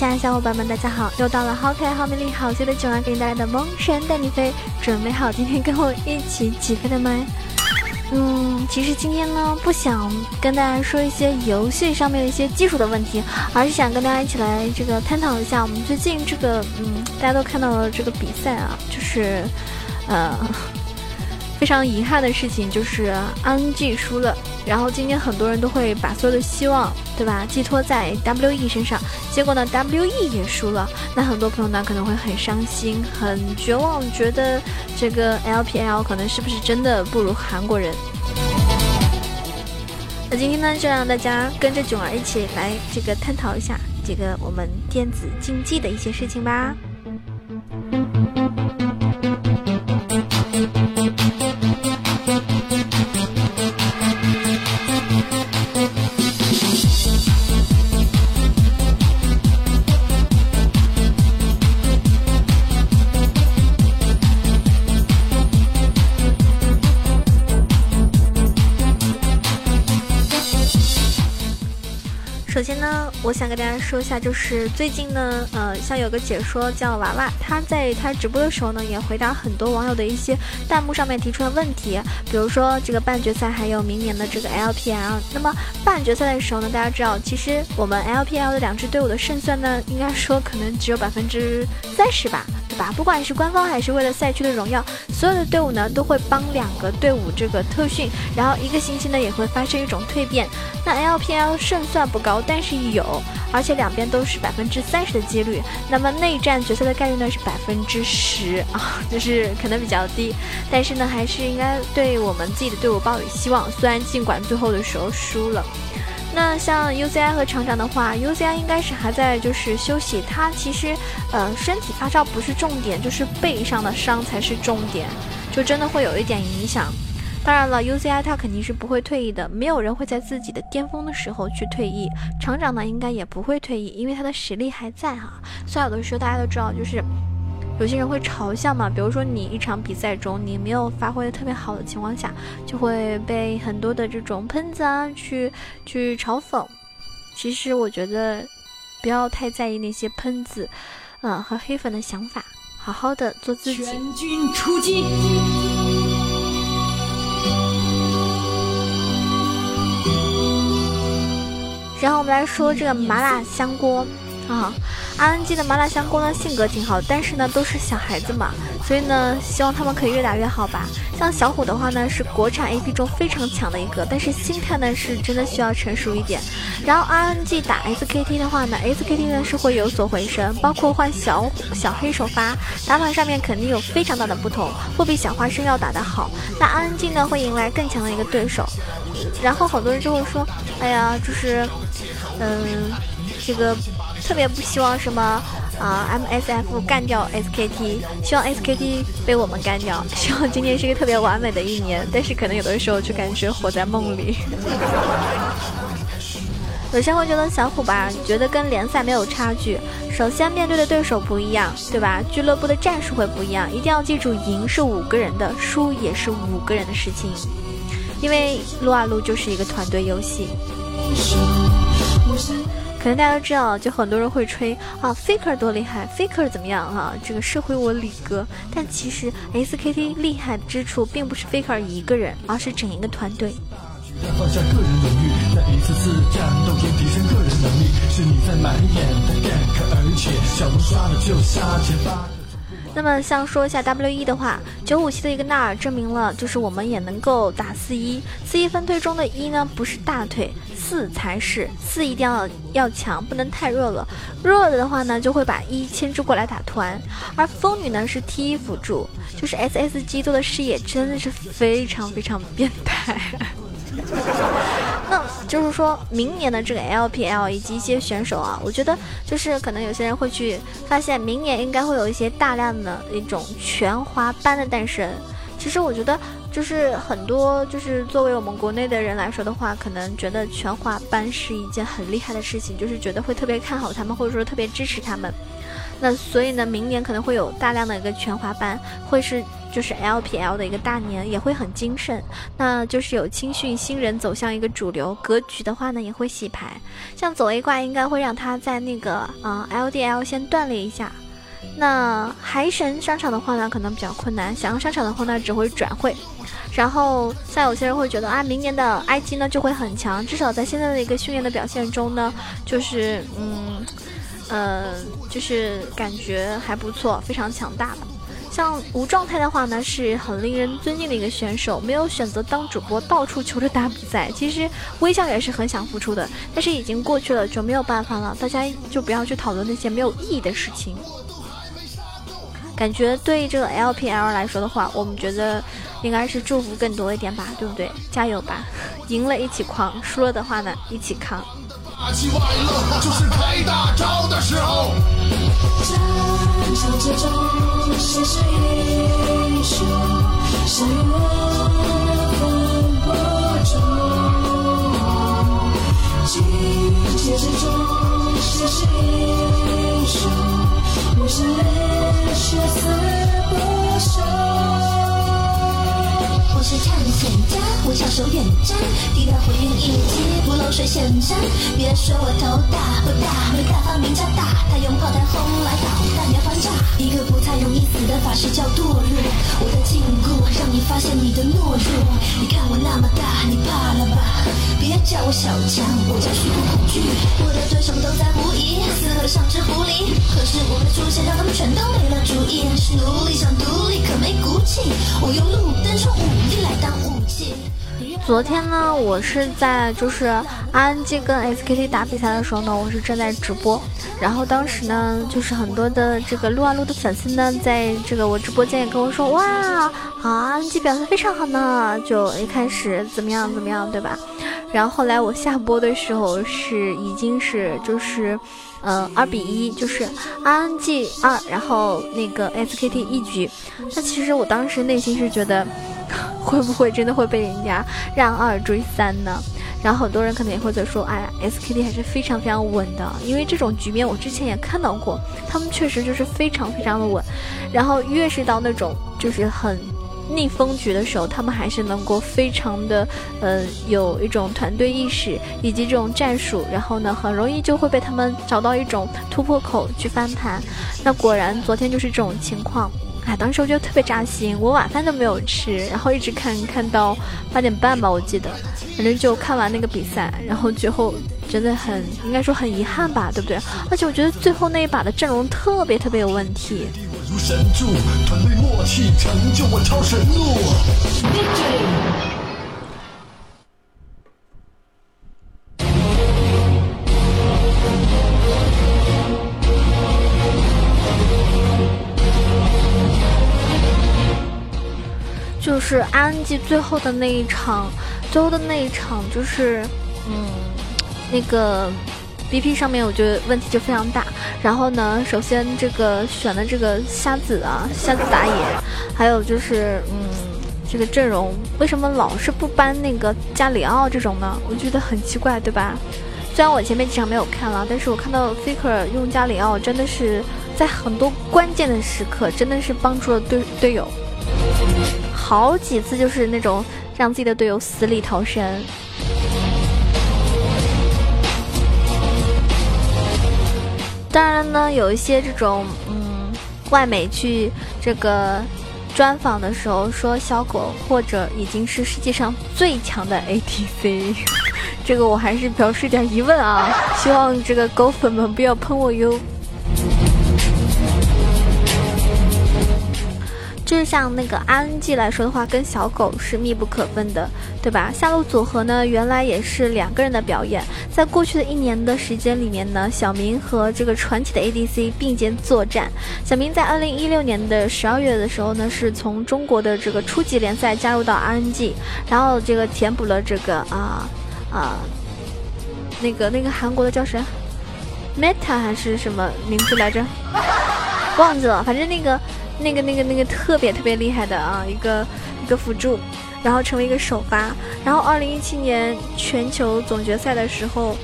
亲爱的小伙伴们，大家好！又到了好可爱、好美丽、好秀的九儿给你带来的《萌神带你飞》，准备好今天跟我一起起飞的吗？嗯，其实今天呢，不想跟大家说一些游戏上面的一些技术的问题，而是想跟大家一起来这个探讨一下我们最近这个，嗯，大家都看到了这个比赛啊，就是，呃。非常遗憾的事情就是 RNG 输了，然后今天很多人都会把所有的希望，对吧，寄托在 WE 身上，结果呢，WE 也输了，那很多朋友呢可能会很伤心、很绝望，觉得这个 LPL 可能是不是真的不如韩国人？那今天呢，就让大家跟着囧儿一起来这个探讨一下这个我们电子竞技的一些事情吧。首先呢，我想跟大家说一下，就是最近呢，呃，像有个解说叫娃娃，他在他直播的时候呢，也回答很多网友的一些弹幕上面提出的问题，比如说这个半决赛，还有明年的这个 LPL。那么半决赛的时候呢，大家知道，其实我们 LPL 的两支队伍的胜算呢，应该说可能只有百分之三十吧。吧，不管是官方还是为了赛区的荣耀，所有的队伍呢都会帮两个队伍这个特训，然后一个星期呢也会发生一种蜕变。那 LPL 胜算不高，但是有，而且两边都是百分之三十的几率。那么内战决赛的概率呢是百分之十啊，就是可能比较低，但是呢还是应该对我们自己的队伍抱有希望。虽然尽管最后的时候输了。那像 UZI 和厂长的话，UZI 应该是还在就是休息，他其实呃身体发烧不是重点，就是背上的伤才是重点，就真的会有一点影响。当然了，UZI 他肯定是不会退役的，没有人会在自己的巅峰的时候去退役。厂长呢应该也不会退役，因为他的实力还在哈。所以有的时候大家都知道，就是。有些人会嘲笑嘛，比如说你一场比赛中你没有发挥的特别好的情况下，就会被很多的这种喷子啊去去嘲讽。其实我觉得不要太在意那些喷子，嗯和黑粉的想法，好好的做自己。全军出击！然后我们来说这个麻辣香锅。啊，RNG 的麻辣香锅呢，性格挺好，但是呢，都是小孩子嘛，所以呢，希望他们可以越打越好吧。像小虎的话呢，是国产 AP 中非常强的一个，但是心态呢，是真的需要成熟一点。然后 RNG 打 SKT 的话呢，SKT 呢是会有所回升，包括换小小黑首发，打法上面肯定有非常大的不同，会比小花生要打得好。那 RNG 呢，会迎来更强的一个对手。然后很多人就会说，哎呀，就是，嗯，这个。特别不希望什么啊，MSF 干掉 SKT，希望 SKT 被我们干掉。希望今年是一个特别完美的一年，但是可能有的时候就感觉活在梦里。有些会觉得小虎吧，觉得跟联赛没有差距。首先面对的对手不一样，对吧？俱乐部的战术会不一样。一定要记住，赢是五个人的，输也是五个人的事情。因为撸啊撸就是一个团队游戏。可能大家都知道，就很多人会吹啊，Faker 多厉害，Faker 怎么样啊？这个社会我李哥，但其实 SKT 厉害之处并不是 Faker 一个人，而是整一个团队。那么像说一下 WE 的话，九五七的一个纳尔证明了，就是我们也能够打四一，四一分队中的一呢不是大腿，四才是四一定要要强，不能太弱了，弱的话呢就会把一牵制过来打团，而风女呢是 T 一辅助，就是 SSG 做的视野真的是非常非常变态。那就是说明年的这个 LPL 以及一些选手啊，我觉得就是可能有些人会去发现，明年应该会有一些大量的一种全华班的诞生。其实我觉得，就是很多就是作为我们国内的人来说的话，可能觉得全华班是一件很厉害的事情，就是觉得会特别看好他们，或者说特别支持他们。那所以呢，明年可能会有大量的一个全华班，会是就是 LPL 的一个大年，也会很精盛。那就是有青训新人走向一个主流格局的话呢，也会洗牌。像走 A 挂应该会让他在那个啊 LDL 先锻炼一下。那海神上场的话呢，可能比较困难。想要上场的话呢，只会转会。然后像有些人会觉得啊，明年的 IG 呢就会很强，至少在现在的一个训练的表现中呢，就是嗯，呃，就是感觉还不错，非常强大的。像无状态的话呢，是很令人尊敬的一个选手，没有选择当主播，到处求着打比赛。其实微笑也是很想付出的，但是已经过去了，就没有办法了。大家就不要去讨论那些没有意义的事情。感觉对这个 LPL 来说的话，我们觉得应该是祝福更多一点吧，对不对？加油吧，赢了一起狂，输了的话呢一起扛。气外露，就是开大招的时候。战场之中，谁是英雄？谁能分伯仲？荆棘之中，谁是英雄？我是烈血死不休。我是探险家，我唱首远征，抵达回音一。水显山。别说我头大不大，没大发明家大，他用炮弹轰来导弹连环炸。一个不太容易死的法师叫堕落，我的禁锢让你发现你的懦弱。你看我那么大，你怕了吧？别叫我小强，我叫虚空恐惧。我的对手都在狐疑，四合像只狐狸。可是我的出现让他们全都没了主意。是奴隶想独立，可没骨气。我用路灯冲武力来当武器。昨天呢，我是在就是 RNG 跟 SKT 打比赛的时候呢，我是正在直播。然后当时呢，就是很多的这个撸啊撸的粉丝呢，在这个我直播间也跟我说，哇，RNG 表现非常好呢。就一开始怎么样怎么样，对吧？然后后来我下播的时候是已经是就是，呃，二比一，就是 RNG 二，然后那个 SKT 一局。那其实我当时内心是觉得。会不会真的会被人家让二追三呢？然后很多人可能也会在说，哎呀，SKT 还是非常非常稳的，因为这种局面我之前也看到过，他们确实就是非常非常的稳。然后越是到那种就是很逆风局的时候，他们还是能够非常的，呃，有一种团队意识以及这种战术，然后呢，很容易就会被他们找到一种突破口去翻盘。那果然昨天就是这种情况。哎，当时我觉得特别扎心，我晚饭都没有吃，然后一直看看到八点半吧，我记得，反正就看完那个比赛，然后最后真的很应该说很遗憾吧，对不对？而且我觉得最后那一把的阵容特别特别有问题。就就是 RNG 最后的那一场，最后的那一场就是，嗯，那个 BP 上面我觉得问题就非常大。然后呢，首先这个选的这个瞎子啊，瞎子打野，还有就是，嗯，这个阵容为什么老是不搬那个加里奥这种呢？我觉得很奇怪，对吧？虽然我前面几场没有看了，但是我看到 Faker 用加里奥真的是在很多关键的时刻，真的是帮助了队队友。好几次就是那种让自己的队友死里逃生。当然呢，有一些这种嗯外媒去这个专访的时候说小狗或者已经是世界上最强的 ATC，这个我还是表示点疑问啊，希望这个狗粉们不要喷我哟。就是像那个 RNG 来说的话，跟小狗是密不可分的，对吧？下路组合呢，原来也是两个人的表演。在过去的一年的时间里面呢，小明和这个传奇的 ADC 并肩作战。小明在二零一六年的十二月的时候呢，是从中国的这个初级联赛加入到 RNG，然后这个填补了这个啊啊那个那个韩国的叫谁？Meta 还是什么名字来着？忘记了，反正那个。那个、那个、那个特别特别厉害的啊，一个一个辅助，然后成为一个首发。然后二零一七年全球总决赛的时候，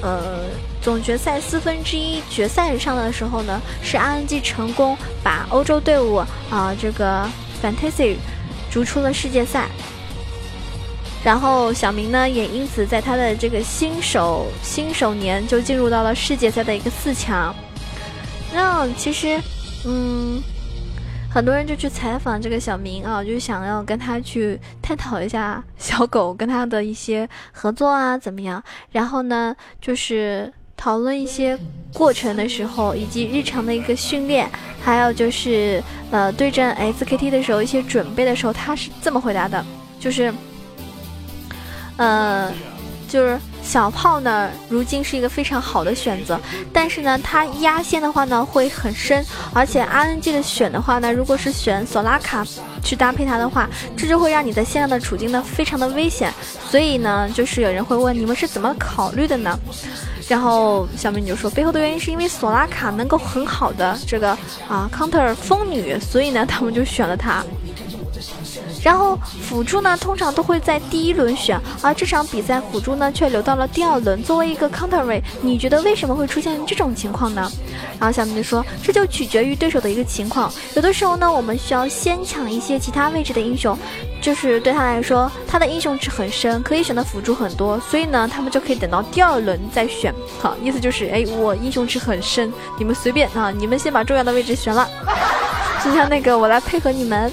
呃总决赛四分之一决赛上的时候呢，是 RNG 成功把欧洲队伍啊这个 Fantasy 逐出了世界赛。然后小明呢，也因此在他的这个新手新手年就进入到了世界赛的一个四强。那其实，嗯，很多人就去采访这个小明啊，就想要跟他去探讨一下 小狗跟他的一些合作啊怎么样。然后呢，就是讨论一些过程的时候，以及日常的一个训练，还有就是呃对阵 SKT 的时候一些准备的时候，他是这么回答的，就是。呃，就是小炮呢，如今是一个非常好的选择，但是呢，它压线的话呢会很深，而且 RNG 的选的话呢，如果是选索拉卡去搭配它的话，这就会让你在线上的处境呢非常的危险，所以呢，就是有人会问你们是怎么考虑的呢？然后小美女就说，背后的原因是因为索拉卡能够很好的这个啊 counter 风女，所以呢，他们就选了她。然后辅助呢，通常都会在第一轮选，而这场比赛辅助呢却留到了第二轮，作为一个 counter 位，你觉得为什么会出现这种情况呢？然后小明就说，这就取决于对手的一个情况，有的时候呢，我们需要先抢一些其他位置的英雄，就是对他来说，他的英雄池很深，可以选的辅助很多，所以呢，他们就可以等到第二轮再选。好，意思就是，哎，我英雄池很深，你们随便啊，你们先把重要的位置选了，就像那个我来配合你们。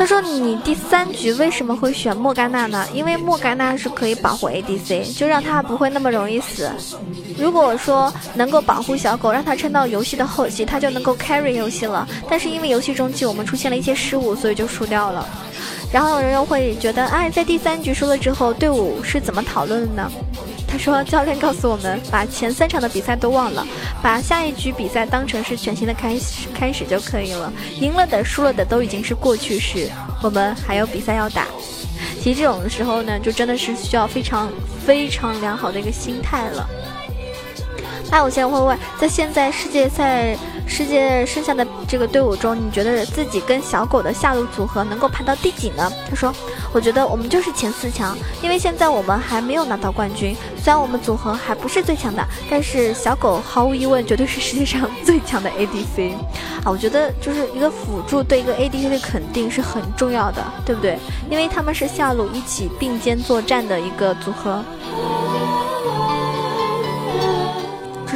他说：“你第三局为什么会选莫甘娜呢？因为莫甘娜是可以保护 ADC，就让他不会那么容易死。如果说能够保护小狗，让他撑到游戏的后期，他就能够 carry 游戏了。但是因为游戏中期我们出现了一些失误，所以就输掉了。”然后有人又会觉得，哎，在第三局输了之后，队伍是怎么讨论的呢？他说，教练告诉我们，把前三场的比赛都忘了，把下一局比赛当成是全新的开始开始就可以了。赢了的、输了的都已经是过去式，我们还有比赛要打。其实这种时候呢，就真的是需要非常非常良好的一个心态了。那我先问问，在现在世界赛。世界剩下的这个队伍中，你觉得自己跟小狗的下路组合能够排到第几呢？他说：“我觉得我们就是前四强，因为现在我们还没有拿到冠军。虽然我们组合还不是最强的，但是小狗毫无疑问绝对是世界上 最强的 ADC 啊！我觉得就是一个辅助对一个 ADC 的肯定是很重要的，对不对？因为他们是下路一起并肩作战的一个组合。”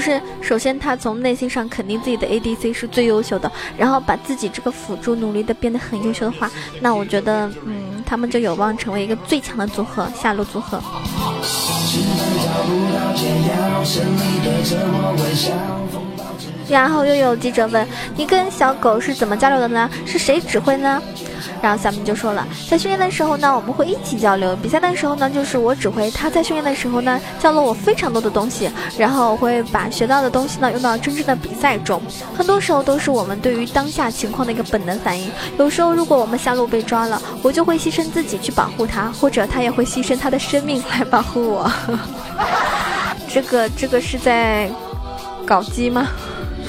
是，首先他从内心上肯定自己的 ADC 是最优秀的，然后把自己这个辅助努力的变得很优秀的话，那我觉得，嗯，他们就有望成为一个最强的组合，下路组合。然后又有记者问：“你跟小狗是怎么交流的呢？是谁指挥呢？”然后小明就说了：“在训练的时候呢，我们会一起交流；比赛的时候呢，就是我指挥他。在训练的时候呢，教了我非常多的东西，然后我会把学到的东西呢用到真正的比赛中。很多时候都是我们对于当下情况的一个本能反应。有时候如果我们下路被抓了，我就会牺牲自己去保护他，或者他也会牺牲他的生命来保护我。这个这个是在搞基吗？”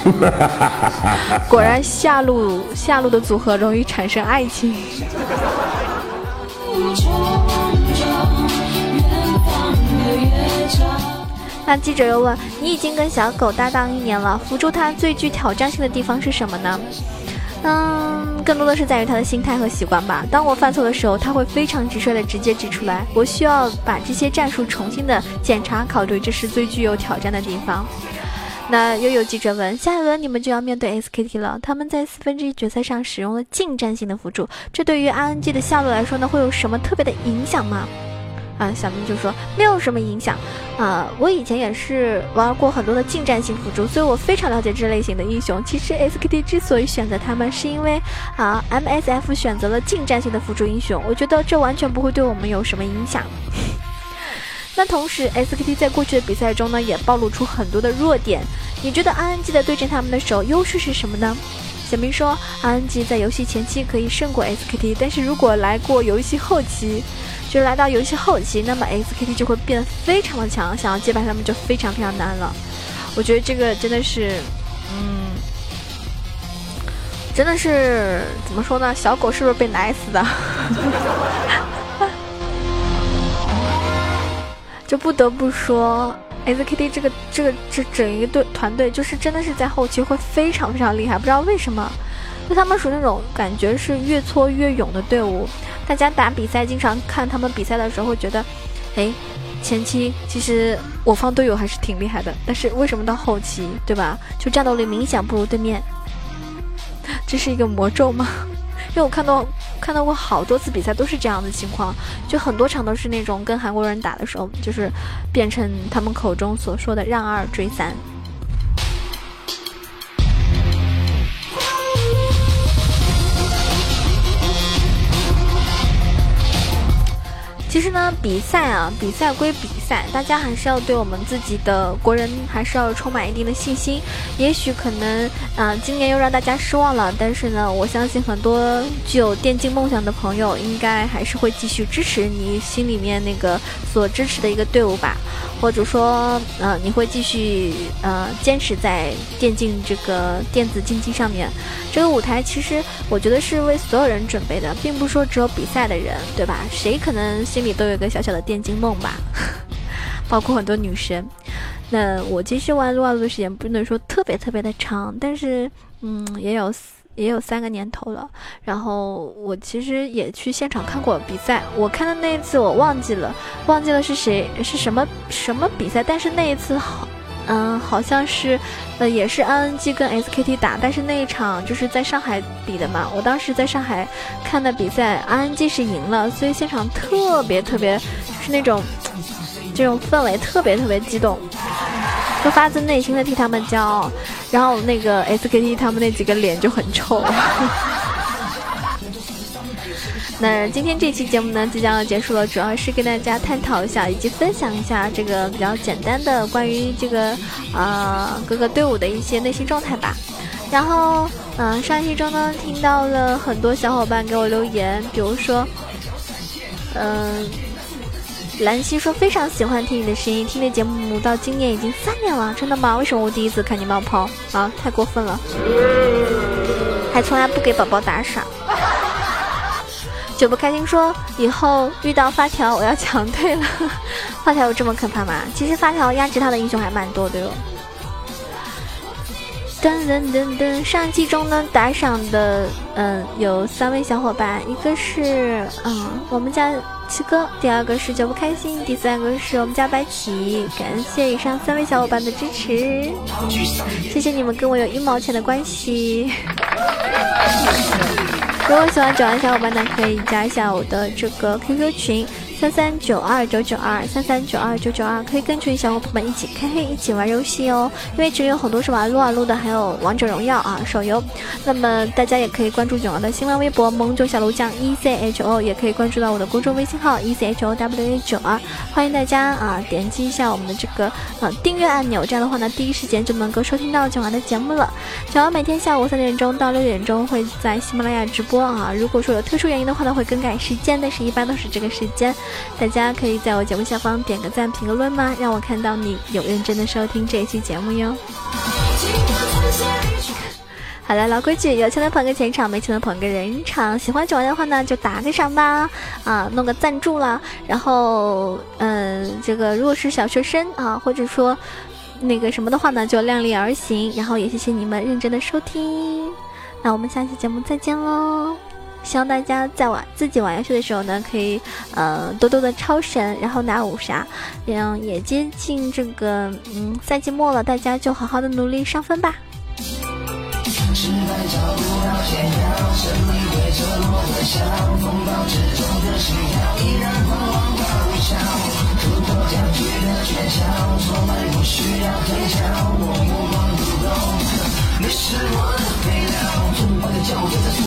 果然下路下路的组合容易产生爱情。那记者又问：“你已经跟小狗搭档一年了，辅助它最具挑战性的地方是什么呢？”嗯，更多的是在于他的心态和习惯吧。当我犯错的时候，他会非常直率的直接指出来，我需要把这些战术重新的检查考虑，这是最具有挑战的地方。那又有记者问：下一轮你们就要面对 SKT 了，他们在四分之一决赛上使用了近战性的辅助，这对于 RNG 的下路来说呢，会有什么特别的影响吗？啊，小明就说没有什么影响。啊，我以前也是玩过很多的近战性辅助，所以我非常了解这类型的英雄。其实 SKT 之所以选择他们，是因为啊，MSF 选择了近战性的辅助英雄，我觉得这完全不会对我们有什么影响。那同时，SKT 在过去的比赛中呢，也暴露出很多的弱点。你觉得 RNG 在对阵他们的时候，优势是什么呢？小明说，RNG 在游戏前期可以胜过 SKT，但是如果来过游戏后期，就是来到游戏后期，那么 SKT 就会变得非常的强，想要击败他们就非常非常难了。我觉得这个真的是，嗯，真的是怎么说呢？小狗是不是被奶死的？就不得不说，SKT 这个这个这整一个队团队，就是真的是在后期会非常非常厉害，不知道为什么。就他们属于那种感觉是越挫越勇的队伍。大家打比赛，经常看他们比赛的时候，会觉得，哎，前期其实我方队友还是挺厉害的，但是为什么到后期，对吧？就战斗力明显不如对面，这是一个魔咒吗？因为我看到看到过好多次比赛都是这样的情况，就很多场都是那种跟韩国人打的时候，就是变成他们口中所说的让二追三。其实呢，比赛啊，比赛归比赛，大家还是要对我们自己的国人还是要充满一定的信心。也许可能啊，今年又让大家失望了，但是呢，我相信很多具有电竞梦想的朋友，应该还是会继续支持你心里面那个所支持的一个队伍吧。或者说，呃，你会继续呃坚持在电竞这个电子竞技上面，这个舞台其实我觉得是为所有人准备的，并不是说只有比赛的人，对吧？谁可能心里都有一个小小的电竞梦吧，包括很多女生。那我其实玩撸啊撸的时间不能说特别特别的长，但是嗯，也有。也有三个年头了，然后我其实也去现场看过比赛。我看的那一次我忘记了，忘记了是谁是什么什么比赛。但是那一次好，嗯，好像是，呃，也是 ING 跟 SKT 打，但是那一场就是在上海比的嘛。我当时在上海看的比赛，ING 是赢了，所以现场特别特别，就是那种这种氛围特别特别激动。就发自内心的替他们骄傲，然后那个 SKT 他们那几个脸就很臭。那今天这期节目呢，即将要结束了，主要是跟大家探讨一下以及分享一下这个比较简单的关于这个啊各个队伍的一些内心状态吧。然后，嗯，上一期中呢，听到了很多小伙伴给我留言，比如说，嗯。兰溪说非常喜欢听你的声音，听的节目到今年已经三年了，真的吗？为什么我第一次看你冒泡啊？太过分了，还从来不给宝宝打赏。九不开心说以后遇到发条我要强退了，发条有这么可怕吗？其实发条压制他的英雄还蛮多的哟。噔噔噔噔，上期中呢打赏的嗯有三位小伙伴，一个是嗯我们家。七哥，第二个是九不开心，第三个是我们家白起，感谢以上三位小伙伴的支持，谢谢你们跟我有一毛钱的关系。如果喜欢九安小伙伴呢，可以加一下我的这个 QQ 群。三三九二九九二三三九二九九二，可以跟群小伙伴们一起开黑，一起玩游戏哦。因为群里有很多是玩撸啊撸的，还有王者荣耀啊手游。那么大家也可以关注囧儿的新浪微博萌九小鹿酱 E C H O，也可以关注到我的公众微信号 E C H O W A 九二。欢迎大家啊，点击一下我们的这个呃订阅按钮，这样的话呢，第一时间就能够收听到囧儿的节目了。囧儿每天下午三点钟到六点钟会在喜马拉雅直播啊。如果说有特殊原因的话呢，会更改时间，但是一般都是这个时间。大家可以在我节目下方点个赞、评个论吗？让我看到你有认真的收听这一期节目哟。好了，老规矩，有钱的捧个钱场，没钱的捧个人场。喜欢九儿的话呢，就打个赏吧，啊，弄个赞助啦。然后，嗯，这个如果是小学生啊，或者说那个什么的话呢，就量力而行。然后也谢谢你们认真的收听，那我们下期节目再见喽。希望大家在玩自己玩游戏的时候呢，可以呃多多的超神，然后拿五杀，嗯，也接近这个嗯赛季末了，大家就好好的努力上分吧。你是我的